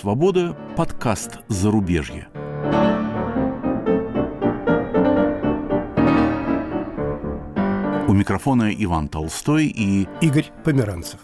Свобода» подкаст «Зарубежье». У микрофона Иван Толстой и Игорь Померанцев.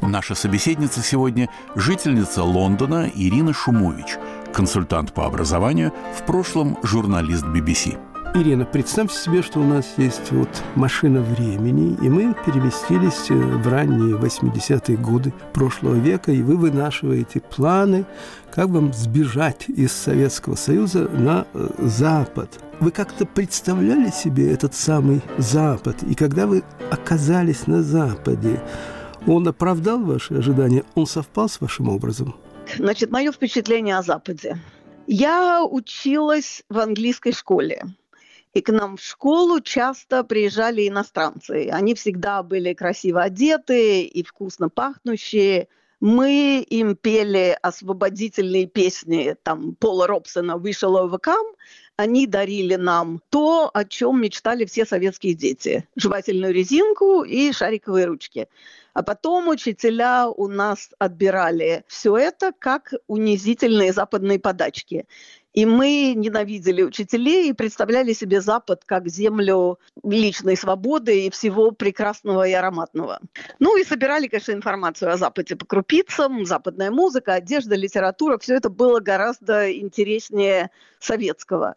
Наша собеседница сегодня – жительница Лондона Ирина Шумович, консультант по образованию, в прошлом журналист BBC. Ирина, представьте себе, что у нас есть вот машина времени, и мы переместились э, в ранние 80-е годы прошлого века, и вы вынашиваете планы, как вам сбежать из Советского Союза на э, Запад. Вы как-то представляли себе этот самый Запад, и когда вы оказались на Западе, он оправдал ваши ожидания? Он совпал с вашим образом? Значит, мое впечатление о Западе. Я училась в английской школе. И к нам в школу часто приезжали иностранцы. Они всегда были красиво одеты и вкусно пахнущие. Мы им пели освободительные песни, там, Пола Робсона «Вышел overcome», они дарили нам то, о чем мечтали все советские дети. Жевательную резинку и шариковые ручки. А потом учителя у нас отбирали все это как унизительные западные подачки. И мы ненавидели учителей и представляли себе Запад как землю личной свободы и всего прекрасного и ароматного. Ну и собирали, конечно, информацию о Западе по крупицам, западная музыка, одежда, литература. Все это было гораздо интереснее советского.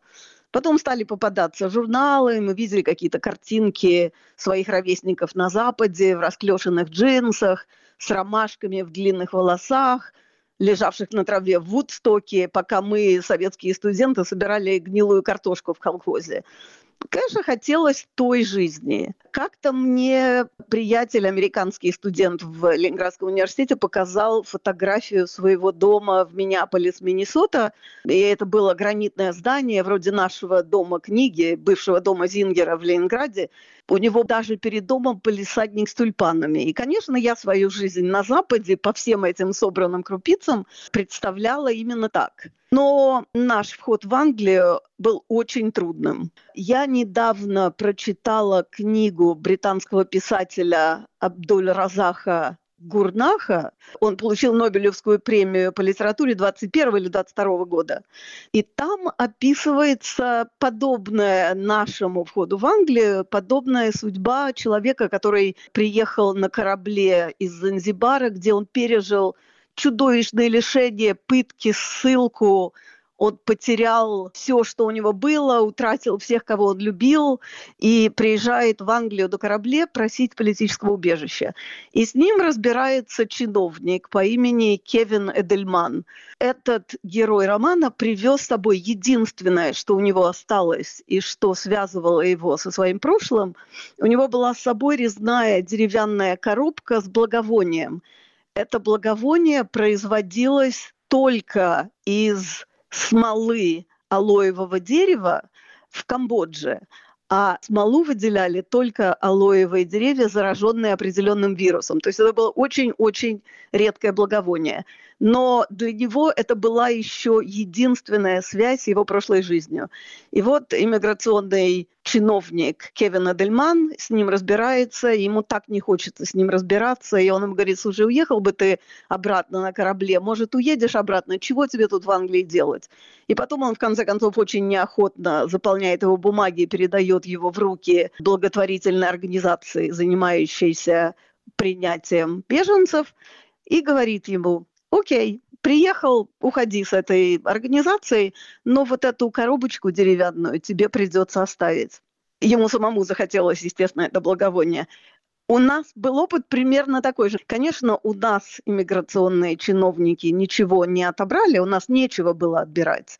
Потом стали попадаться журналы, мы видели какие-то картинки своих ровесников на Западе в расклешенных джинсах, с ромашками в длинных волосах – лежавших на траве в Вудстоке, пока мы, советские студенты, собирали гнилую картошку в колхозе. Конечно, хотелось той жизни. Как-то мне приятель, американский студент в Ленинградском университете, показал фотографию своего дома в Миннеаполис, Миннесота. И это было гранитное здание, вроде нашего дома книги, бывшего дома Зингера в Ленинграде. У него даже перед домом полисадник с тюльпанами. И, конечно, я свою жизнь на Западе по всем этим собранным крупицам представляла именно так. Но наш вход в Англию был очень трудным. Я недавно прочитала книгу британского писателя Абдуль Разаха Гурнаха. Он получил Нобелевскую премию по литературе 21 или 22 года. И там описывается подобная нашему входу в Англию, подобная судьба человека, который приехал на корабле из Занзибара, где он пережил чудовищные лишения, пытки, ссылку, он потерял все, что у него было, утратил всех, кого он любил, и приезжает в Англию до корабле просить политического убежища. И с ним разбирается чиновник по имени Кевин Эдельман. Этот герой романа привез с собой единственное, что у него осталось и что связывало его со своим прошлым. У него была с собой резная деревянная коробка с благовонием. Это благовоние производилось только из смолы алоевого дерева в Камбодже, а смолу выделяли только алоевые деревья, зараженные определенным вирусом. То есть это было очень-очень редкое благовоние. Но для него это была еще единственная связь с его прошлой жизнью. И вот иммиграционный чиновник Кевин Адельман с ним разбирается, ему так не хочется с ним разбираться, и он ему говорит, слушай, уехал бы ты обратно на корабле, может, уедешь обратно, чего тебе тут в Англии делать? И потом он, в конце концов, очень неохотно заполняет его бумаги и передает его в руки благотворительной организации, занимающейся принятием беженцев, и говорит ему, окей, приехал, уходи с этой организацией, но вот эту коробочку деревянную тебе придется оставить. Ему самому захотелось, естественно, это благовоние. У нас был опыт примерно такой же. Конечно, у нас иммиграционные чиновники ничего не отобрали, у нас нечего было отбирать.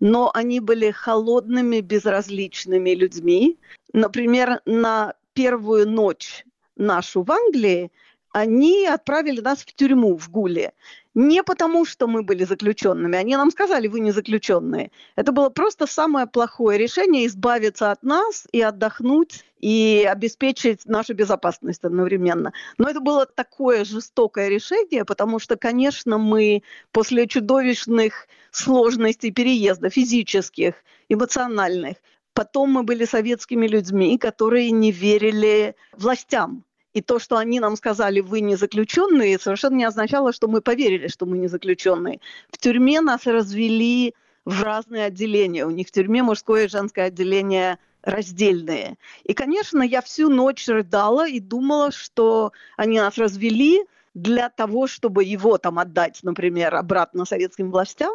Но они были холодными, безразличными людьми. Например, на первую ночь нашу в Англии они отправили нас в тюрьму в Гуле. Не потому, что мы были заключенными. Они нам сказали, вы не заключенные. Это было просто самое плохое решение избавиться от нас и отдохнуть и обеспечить нашу безопасность одновременно. Но это было такое жестокое решение, потому что, конечно, мы после чудовищных сложностей переезда, физических, эмоциональных, Потом мы были советскими людьми, которые не верили властям. И то, что они нам сказали, вы не заключенные, совершенно не означало, что мы поверили, что мы не заключенные. В тюрьме нас развели в разные отделения. У них в тюрьме мужское и женское отделение раздельные. И, конечно, я всю ночь рыдала и думала, что они нас развели для того, чтобы его там отдать, например, обратно советским властям,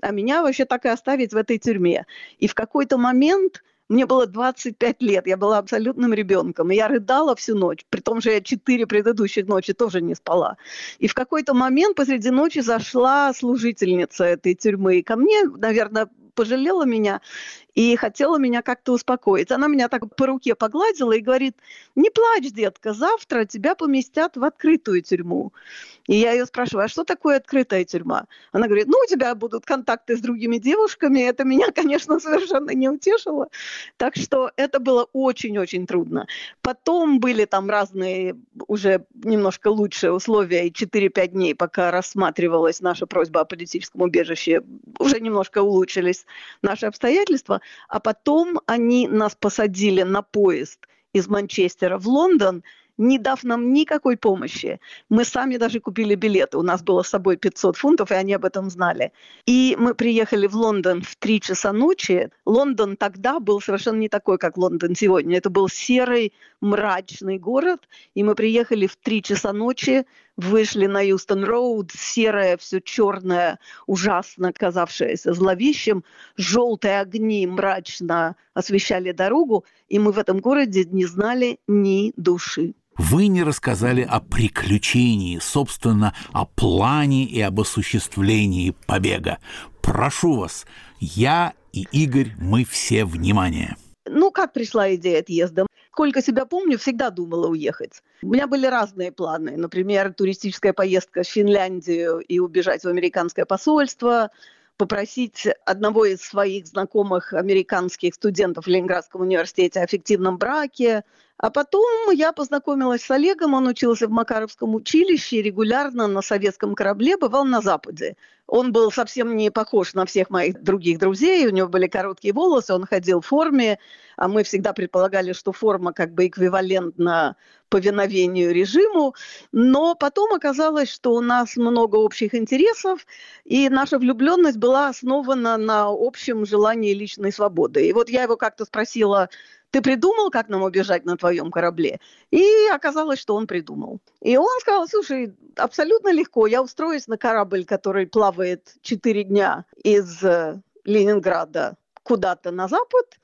а меня вообще так и оставить в этой тюрьме. И в какой-то момент мне было 25 лет, я была абсолютным ребенком, и я рыдала всю ночь, при том же я четыре предыдущих ночи тоже не спала. И в какой-то момент посреди ночи зашла служительница этой тюрьмы, ко мне, наверное, пожалела меня и хотела меня как-то успокоить. Она меня так по руке погладила и говорит, не плачь, детка, завтра тебя поместят в открытую тюрьму. И я ее спрашиваю, а что такое открытая тюрьма? Она говорит, ну, у тебя будут контакты с другими девушками. Это меня, конечно, совершенно не утешило. Так что это было очень-очень трудно. Потом были там разные уже немножко лучшие условия. И 4-5 дней, пока рассматривалась наша просьба о политическом убежище, уже немножко улучшились наши обстоятельства а потом они нас посадили на поезд из Манчестера в Лондон, не дав нам никакой помощи. Мы сами даже купили билеты. У нас было с собой 500 фунтов, и они об этом знали. И мы приехали в Лондон в 3 часа ночи. Лондон тогда был совершенно не такой, как Лондон сегодня. Это был серый, мрачный город. И мы приехали в 3 часа ночи, вышли на Юстон-Роуд, серое, все черное, ужасно казавшееся зловещим. Желтые огни мрачно освещали дорогу, и мы в этом городе не знали ни души. Вы не рассказали о приключении, собственно, о плане и об осуществлении побега. Прошу вас, я и Игорь, мы все внимание. Ну, как пришла идея отъезда? Сколько себя помню, всегда думала уехать. У меня были разные планы. Например, туристическая поездка в Финляндию и убежать в американское посольство, попросить одного из своих знакомых американских студентов в Ленинградском университете о фиктивном браке, а потом я познакомилась с Олегом, он учился в Макаровском училище регулярно на советском корабле бывал на Западе. Он был совсем не похож на всех моих других друзей, у него были короткие волосы, он ходил в форме, а мы всегда предполагали, что форма как бы эквивалентна повиновению режиму, но потом оказалось, что у нас много общих интересов, и наша влюбленность была основана на общем желании личной свободы. И вот я его как-то спросила, ты придумал, как нам убежать на твоем корабле? И оказалось, что он придумал. И он сказал, слушай, абсолютно легко, я устроюсь на корабль, который плавает 4 дня из э, Ленинграда куда-то на запад,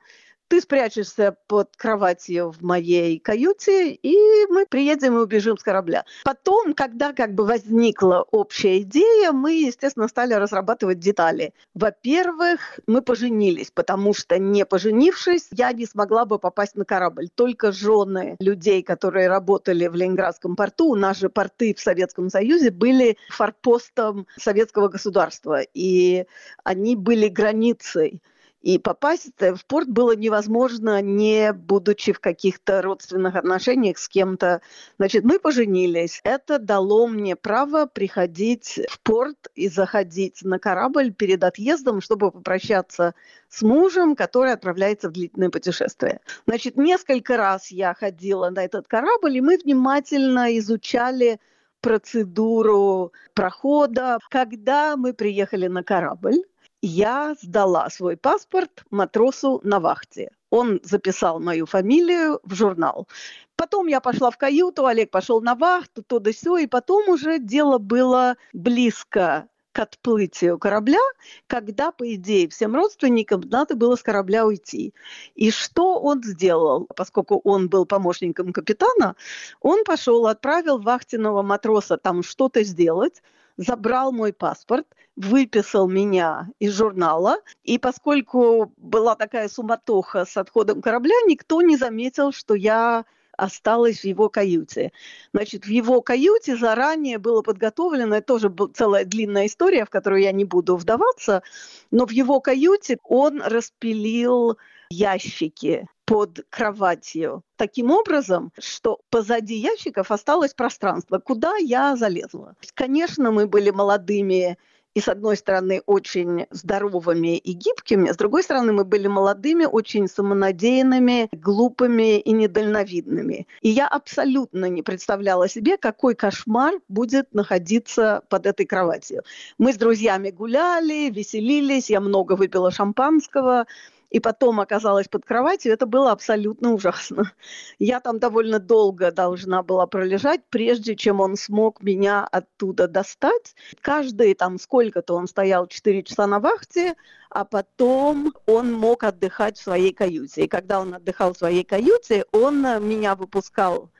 ты спрячешься под кроватью в моей каюте, и мы приедем и убежим с корабля. Потом, когда как бы возникла общая идея, мы, естественно, стали разрабатывать детали. Во-первых, мы поженились, потому что не поженившись, я не смогла бы попасть на корабль. Только жены людей, которые работали в Ленинградском порту, у нас же порты в Советском Союзе были форпостом советского государства, и они были границей и попасть в порт было невозможно, не будучи в каких-то родственных отношениях с кем-то. Значит, мы поженились. Это дало мне право приходить в порт и заходить на корабль перед отъездом, чтобы попрощаться с мужем, который отправляется в длительное путешествие. Значит, несколько раз я ходила на этот корабль, и мы внимательно изучали процедуру прохода. Когда мы приехали на корабль, я сдала свой паспорт матросу на вахте. Он записал мою фамилию в журнал. Потом я пошла в каюту, Олег пошел на вахту, то да сё, и потом уже дело было близко к отплытию корабля, когда, по идее, всем родственникам надо было с корабля уйти. И что он сделал? Поскольку он был помощником капитана, он пошел, отправил вахтенного матроса там что-то сделать, забрал мой паспорт, выписал меня из журнала, и поскольку была такая суматоха с отходом корабля, никто не заметил, что я осталась в его каюте. Значит, в его каюте заранее было подготовлено, это тоже была целая длинная история, в которую я не буду вдаваться, но в его каюте он распилил ящики под кроватью таким образом, что позади ящиков осталось пространство, куда я залезла. Конечно, мы были молодыми и, с одной стороны, очень здоровыми и гибкими, с другой стороны, мы были молодыми, очень самонадеянными, глупыми и недальновидными. И я абсолютно не представляла себе, какой кошмар будет находиться под этой кроватью. Мы с друзьями гуляли, веселились, я много выпила шампанского, и потом оказалась под кроватью, это было абсолютно ужасно. Я там довольно долго должна была пролежать, прежде чем он смог меня оттуда достать. Каждые там сколько-то он стоял 4 часа на вахте, а потом он мог отдыхать в своей каюте. И когда он отдыхал в своей каюте, он меня выпускал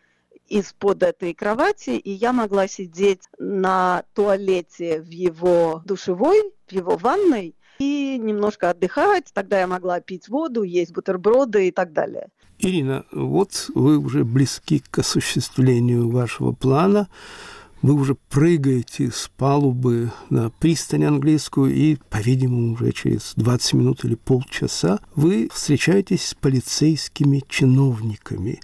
из-под этой кровати, и я могла сидеть на туалете в его душевой, в его ванной, и немножко отдыхать. Тогда я могла пить воду, есть бутерброды и так далее. Ирина, вот вы уже близки к осуществлению вашего плана. Вы уже прыгаете с палубы на пристань английскую, и, по-видимому, уже через 20 минут или полчаса вы встречаетесь с полицейскими чиновниками.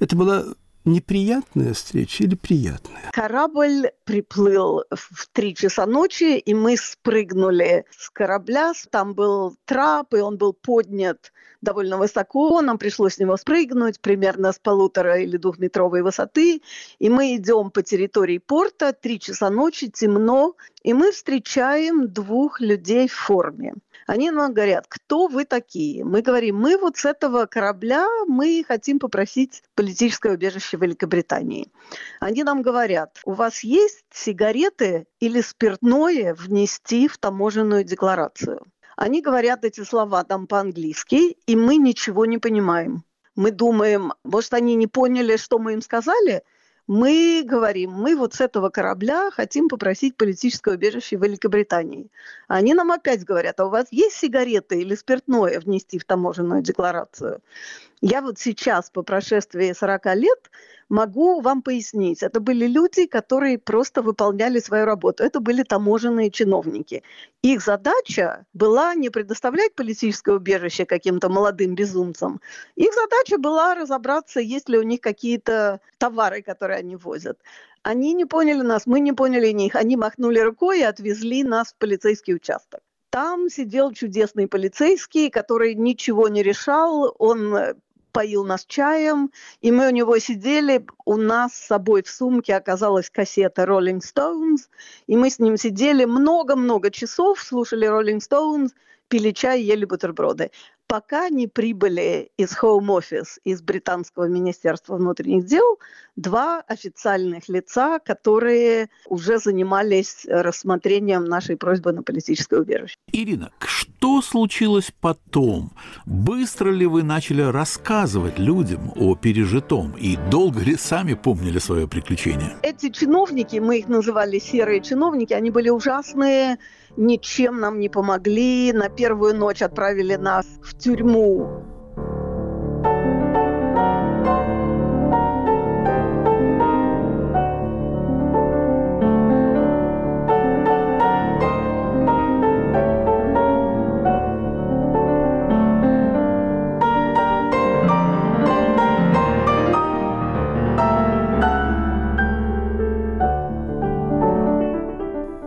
Это была неприятная встреча или приятная? Корабль приплыл в три часа ночи, и мы спрыгнули с корабля. Там был трап, и он был поднят довольно высоко. Нам пришлось с него спрыгнуть примерно с полутора или двухметровой высоты. И мы идем по территории порта, три часа ночи, темно, и мы встречаем двух людей в форме. Они нам говорят, кто вы такие? Мы говорим, мы вот с этого корабля, мы хотим попросить политическое убежище Великобритании. Они нам говорят, у вас есть сигареты или спиртное внести в таможенную декларацию? Они говорят эти слова там по-английски, и мы ничего не понимаем. Мы думаем, может, они не поняли, что мы им сказали – мы говорим, мы вот с этого корабля хотим попросить политическое убежище в Великобритании. Они нам опять говорят, а у вас есть сигареты или спиртное внести в таможенную декларацию? Я вот сейчас, по прошествии 40 лет, могу вам пояснить. Это были люди, которые просто выполняли свою работу. Это были таможенные чиновники. Их задача была не предоставлять политическое убежище каким-то молодым безумцам. Их задача была разобраться, есть ли у них какие-то товары, которые они возят. Они не поняли нас, мы не поняли них. Они махнули рукой и отвезли нас в полицейский участок там сидел чудесный полицейский, который ничего не решал. Он поил нас чаем, и мы у него сидели, у нас с собой в сумке оказалась кассета Rolling Stones, и мы с ним сидели много-много часов, слушали Rolling Stones, пили чай, ели бутерброды пока не прибыли из Home Office, из британского министерства внутренних дел, два официальных лица, которые уже занимались рассмотрением нашей просьбы на политическое убежище. Ирина, что случилось потом? Быстро ли вы начали рассказывать людям о пережитом и долго ли сами помнили свое приключение? Эти чиновники, мы их называли серые чиновники, они были ужасные, ничем нам не помогли. На первую ночь отправили нас в тюрьму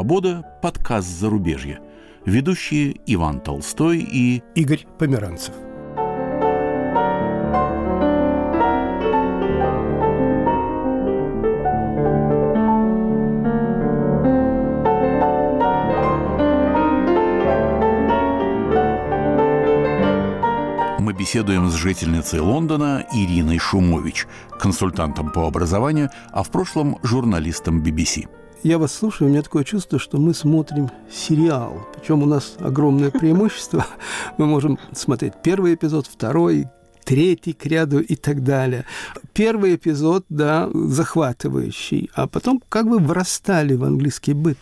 «Свобода» – подкаст «Зарубежье». Ведущие Иван Толстой и Игорь Померанцев. Мы беседуем с жительницей Лондона Ириной Шумович, консультантом по образованию, а в прошлом журналистом BBC. Я вас слушаю, у меня такое чувство, что мы смотрим сериал. Причем у нас огромное преимущество. Мы можем смотреть первый эпизод, второй, третий к ряду и так далее. Первый эпизод, да, захватывающий, а потом как бы вырастали в английский быт.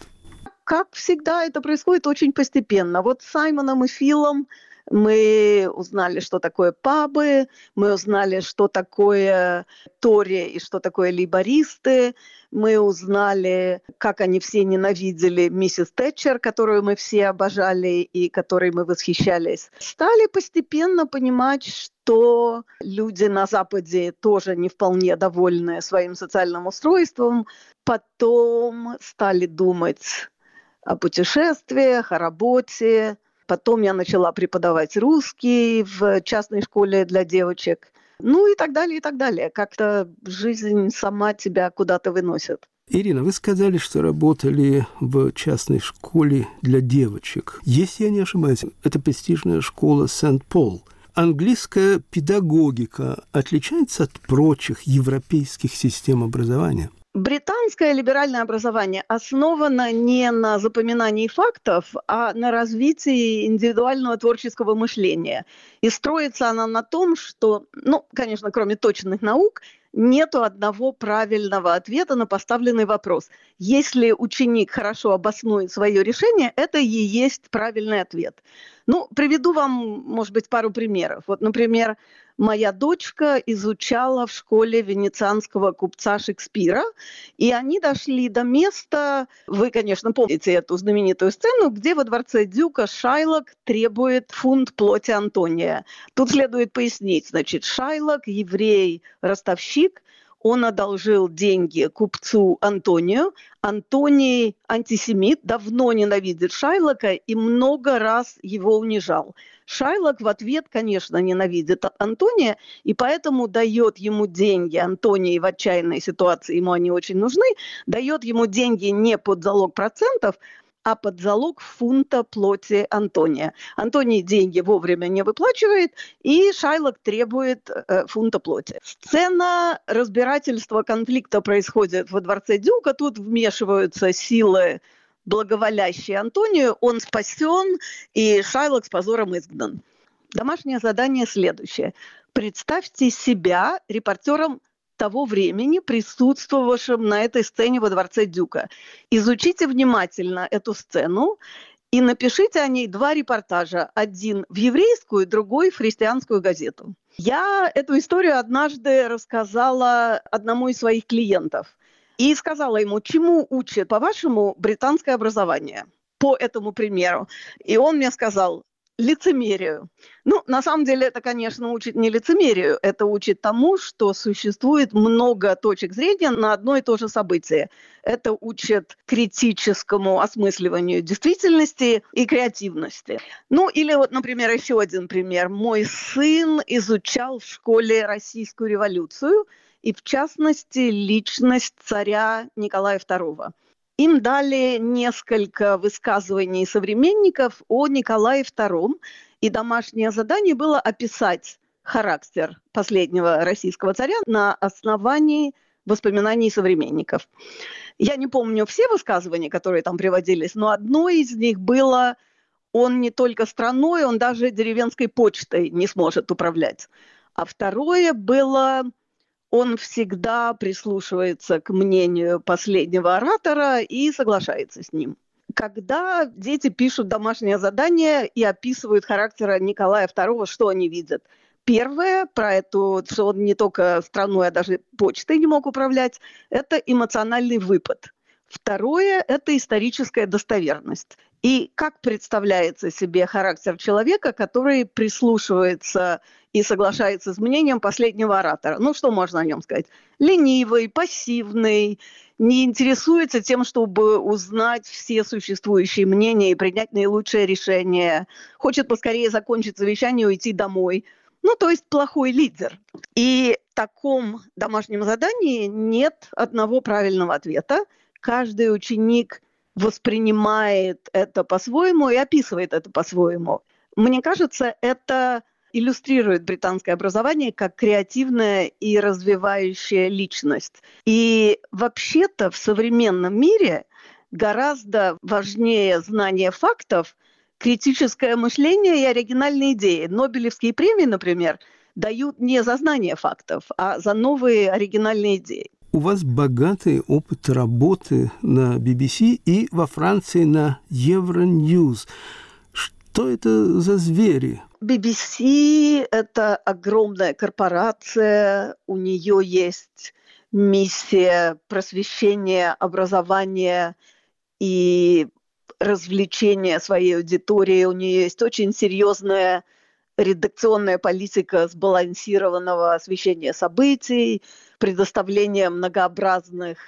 Как всегда, это происходит очень постепенно. Вот с Саймоном и Филом мы узнали, что такое пабы, мы узнали, что такое Тори и что такое либористы, мы узнали, как они все ненавидели миссис Тэтчер, которую мы все обожали и которой мы восхищались. Стали постепенно понимать, что люди на Западе тоже не вполне довольны своим социальным устройством. Потом стали думать о путешествиях, о работе, Потом я начала преподавать русский в частной школе для девочек. Ну и так далее, и так далее. Как-то жизнь сама тебя куда-то выносит. Ирина, вы сказали, что работали в частной школе для девочек. Если я не ошибаюсь, это престижная школа Сент-Пол. Английская педагогика отличается от прочих европейских систем образования? Британское либеральное образование основано не на запоминании фактов, а на развитии индивидуального творческого мышления. И строится она на том, что, ну, конечно, кроме точных наук, нет одного правильного ответа на поставленный вопрос. Если ученик хорошо обоснует свое решение, это и есть правильный ответ. Ну, приведу вам, может быть, пару примеров. Вот, например, моя дочка изучала в школе венецианского купца Шекспира, и они дошли до места, вы, конечно, помните эту знаменитую сцену, где во дворце Дюка Шайлок требует фунт плоти Антония. Тут следует пояснить, значит, Шайлок, еврей, ростовщик, он одолжил деньги купцу Антонию. Антоний антисемит, давно ненавидит Шайлока и много раз его унижал. Шайлок в ответ, конечно, ненавидит Антония, и поэтому дает ему деньги. Антонии в отчаянной ситуации, ему они очень нужны, дает ему деньги не под залог процентов, а под залог фунта плоти Антония. Антоний деньги вовремя не выплачивает, и Шайлок требует э, фунта плоти. Сцена разбирательства конфликта происходит во дворце Дюка. Тут вмешиваются силы благоволящие Антонию. Он спасен, и Шайлок с позором изгнан. Домашнее задание следующее. Представьте себя репортером того времени, присутствовавшим на этой сцене во дворце Дюка. Изучите внимательно эту сцену и напишите о ней два репортажа. Один в еврейскую, другой в христианскую газету. Я эту историю однажды рассказала одному из своих клиентов и сказала ему, чему учит, по-вашему, британское образование по этому примеру. И он мне сказал, лицемерию. Ну, на самом деле, это, конечно, учит не лицемерию, это учит тому, что существует много точек зрения на одно и то же событие. Это учит критическому осмысливанию действительности и креативности. Ну, или вот, например, еще один пример. Мой сын изучал в школе российскую революцию, и, в частности, личность царя Николая II. Им дали несколько высказываний современников о Николае II, и домашнее задание было описать характер последнего российского царя на основании воспоминаний современников. Я не помню все высказывания, которые там приводились, но одно из них было он не только страной, он даже деревенской почтой не сможет управлять. А второе было он всегда прислушивается к мнению последнего оратора и соглашается с ним. Когда дети пишут домашнее задание и описывают характер Николая II, что они видят? Первое, про это, что он не только страной, а даже почтой не мог управлять, это эмоциональный выпад. Второе – это историческая достоверность. И как представляется себе характер человека, который прислушивается и соглашается с мнением последнего оратора? Ну, что можно о нем сказать? Ленивый, пассивный, не интересуется тем, чтобы узнать все существующие мнения и принять наилучшее решение, хочет поскорее закончить совещание и уйти домой. Ну, то есть плохой лидер. И в таком домашнем задании нет одного правильного ответа. Каждый ученик – воспринимает это по-своему и описывает это по-своему. Мне кажется, это иллюстрирует британское образование как креативная и развивающая личность. И вообще-то в современном мире гораздо важнее знание фактов, критическое мышление и оригинальные идеи. Нобелевские премии, например, дают не за знание фактов, а за новые оригинальные идеи. У вас богатый опыт работы на BBC и во Франции на Euronews. Что это за звери? BBC – это огромная корпорация, у нее есть миссия просвещения, образования и развлечения своей аудитории. У нее есть очень серьезная редакционная политика сбалансированного освещения событий, предоставление многообразных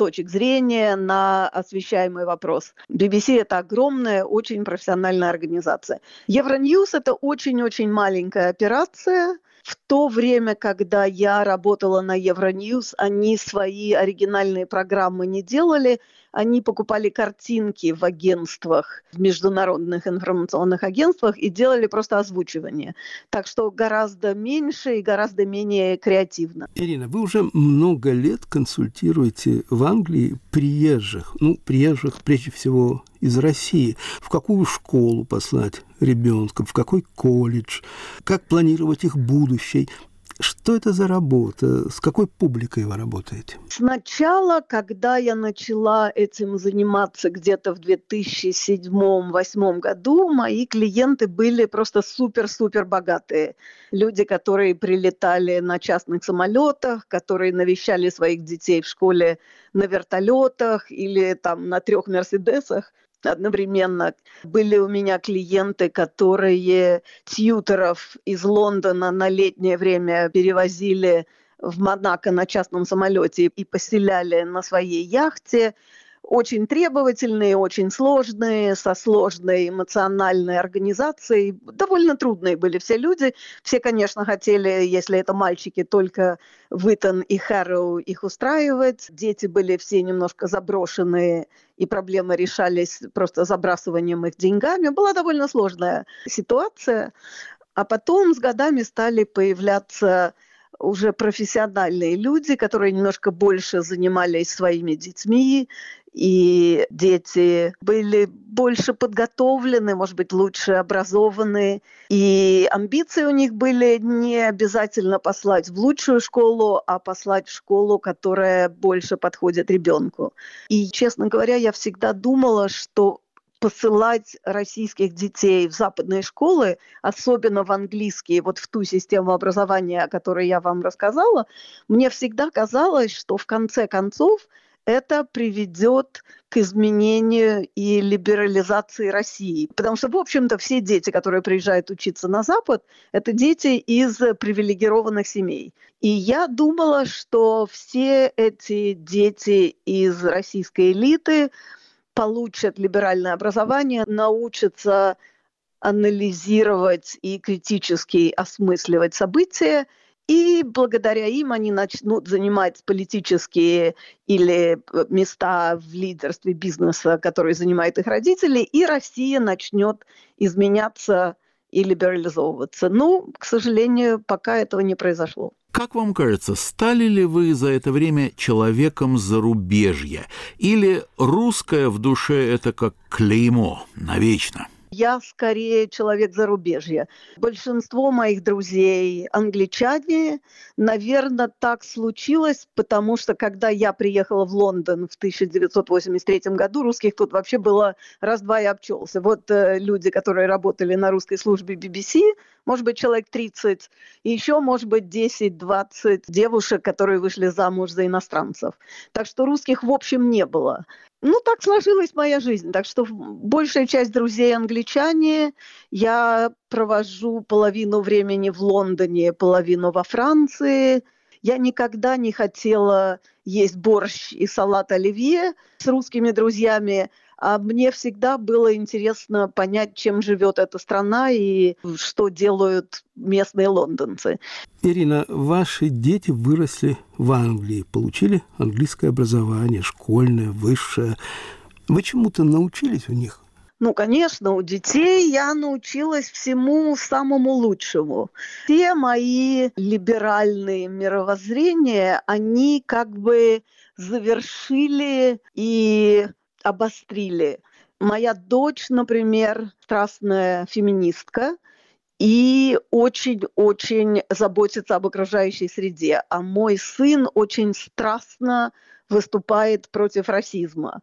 точек зрения на освещаемый вопрос. BBC – это огромная, очень профессиональная организация. Евроньюз – это очень-очень маленькая операция. В то время, когда я работала на Евроньюз, они свои оригинальные программы не делали – они покупали картинки в агентствах, в международных информационных агентствах и делали просто озвучивание. Так что гораздо меньше и гораздо менее креативно. Ирина, вы уже много лет консультируете в Англии приезжих, ну, приезжих прежде всего из России, в какую школу послать ребенка, в какой колледж, как планировать их будущее. Что это за работа? С какой публикой вы работаете? Сначала, когда я начала этим заниматься где-то в 2007-2008 году, мои клиенты были просто супер-супер богатые. Люди, которые прилетали на частных самолетах, которые навещали своих детей в школе на вертолетах или там на трех Мерседесах одновременно. Были у меня клиенты, которые тьютеров из Лондона на летнее время перевозили в Монако на частном самолете и поселяли на своей яхте очень требовательные, очень сложные, со сложной эмоциональной организацией. Довольно трудные были все люди. Все, конечно, хотели, если это мальчики, только Витон и Хэрроу их устраивать. Дети были все немножко заброшенные, и проблемы решались просто забрасыванием их деньгами. Была довольно сложная ситуация. А потом с годами стали появляться уже профессиональные люди, которые немножко больше занимались своими детьми, и дети были больше подготовлены, может быть, лучше образованы, и амбиции у них были не обязательно послать в лучшую школу, а послать в школу, которая больше подходит ребенку. И, честно говоря, я всегда думала, что посылать российских детей в западные школы, особенно в английские, вот в ту систему образования, о которой я вам рассказала, мне всегда казалось, что в конце концов это приведет к изменению и либерализации России. Потому что, в общем-то, все дети, которые приезжают учиться на Запад, это дети из привилегированных семей. И я думала, что все эти дети из российской элиты получат либеральное образование, научатся анализировать и критически осмысливать события, и благодаря им они начнут занимать политические или э, места в лидерстве бизнеса, которые занимают их родители, и Россия начнет изменяться и либерализовываться. Ну, к сожалению, пока этого не произошло. Как вам кажется, стали ли вы за это время человеком зарубежья? Или русское в душе это как клеймо навечно? Я скорее человек зарубежья. Большинство моих друзей англичане. Наверное, так случилось, потому что когда я приехала в Лондон в 1983 году, русских тут вообще было раз-два и обчелся. Вот э, люди, которые работали на русской службе BBC, может быть, человек 30, и еще, может быть, 10-20 девушек, которые вышли замуж за иностранцев. Так что русских, в общем, не было. Ну, так сложилась моя жизнь. Так что большая часть друзей англичане. Я провожу половину времени в Лондоне, половину во Франции. Я никогда не хотела есть борщ и салат оливье с русскими друзьями, мне всегда было интересно понять, чем живет эта страна и что делают местные лондонцы. Ирина, ваши дети выросли в Англии, получили английское образование, школьное, высшее. Вы чему-то научились у них? Ну, конечно, у детей я научилась всему самому лучшему. Все мои либеральные мировоззрения, они как бы завершили и обострили. Моя дочь, например, страстная феминистка – и очень-очень заботится об окружающей среде. А мой сын очень страстно выступает против расизма.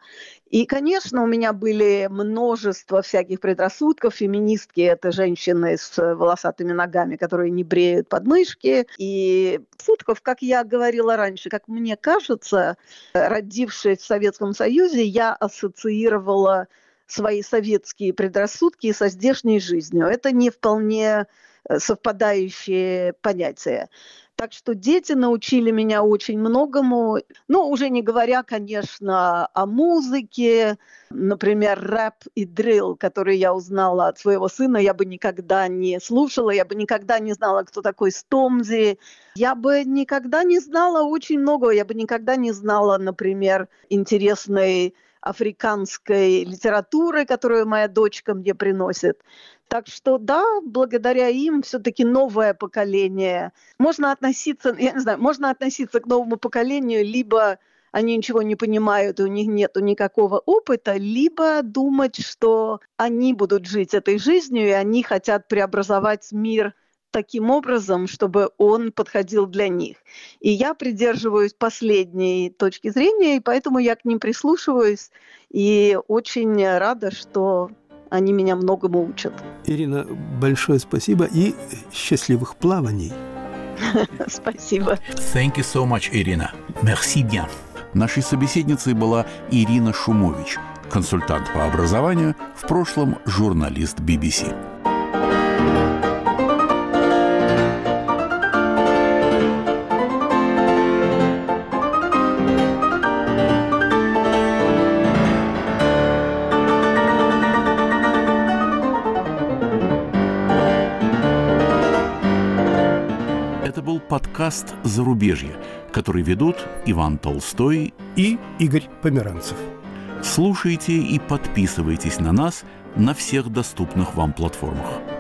И, конечно, у меня были множество всяких предрассудков. Феминистки – это женщины с волосатыми ногами, которые не бреют подмышки. И сутков, как я говорила раньше, как мне кажется, родившись в Советском Союзе, я ассоциировала свои советские предрассудки со здешней жизнью. Это не вполне совпадающие понятия. Так что дети научили меня очень многому. Ну, уже не говоря, конечно, о музыке. Например, рэп и дрил, который я узнала от своего сына, я бы никогда не слушала, я бы никогда не знала, кто такой Стомзи. Я бы никогда не знала очень многого. Я бы никогда не знала, например, интересной африканской литературы, которую моя дочка мне приносит. Так что да, благодаря им все-таки новое поколение. Можно относиться, я не знаю, можно относиться к новому поколению, либо они ничего не понимают, и у них нет никакого опыта, либо думать, что они будут жить этой жизнью, и они хотят преобразовать мир – таким образом, чтобы он подходил для них. И я придерживаюсь последней точки зрения, и поэтому я к ним прислушиваюсь и очень рада, что они меня многому учат. Ирина, большое спасибо и счастливых плаваний. Спасибо. Thank you so much, Ирина. Merci bien. Нашей собеседницей была Ирина Шумович, консультант по образованию, в прошлом журналист BBC. Подкаст «Зарубежье», который ведут Иван Толстой и Игорь Померанцев. Слушайте и подписывайтесь на нас на всех доступных вам платформах.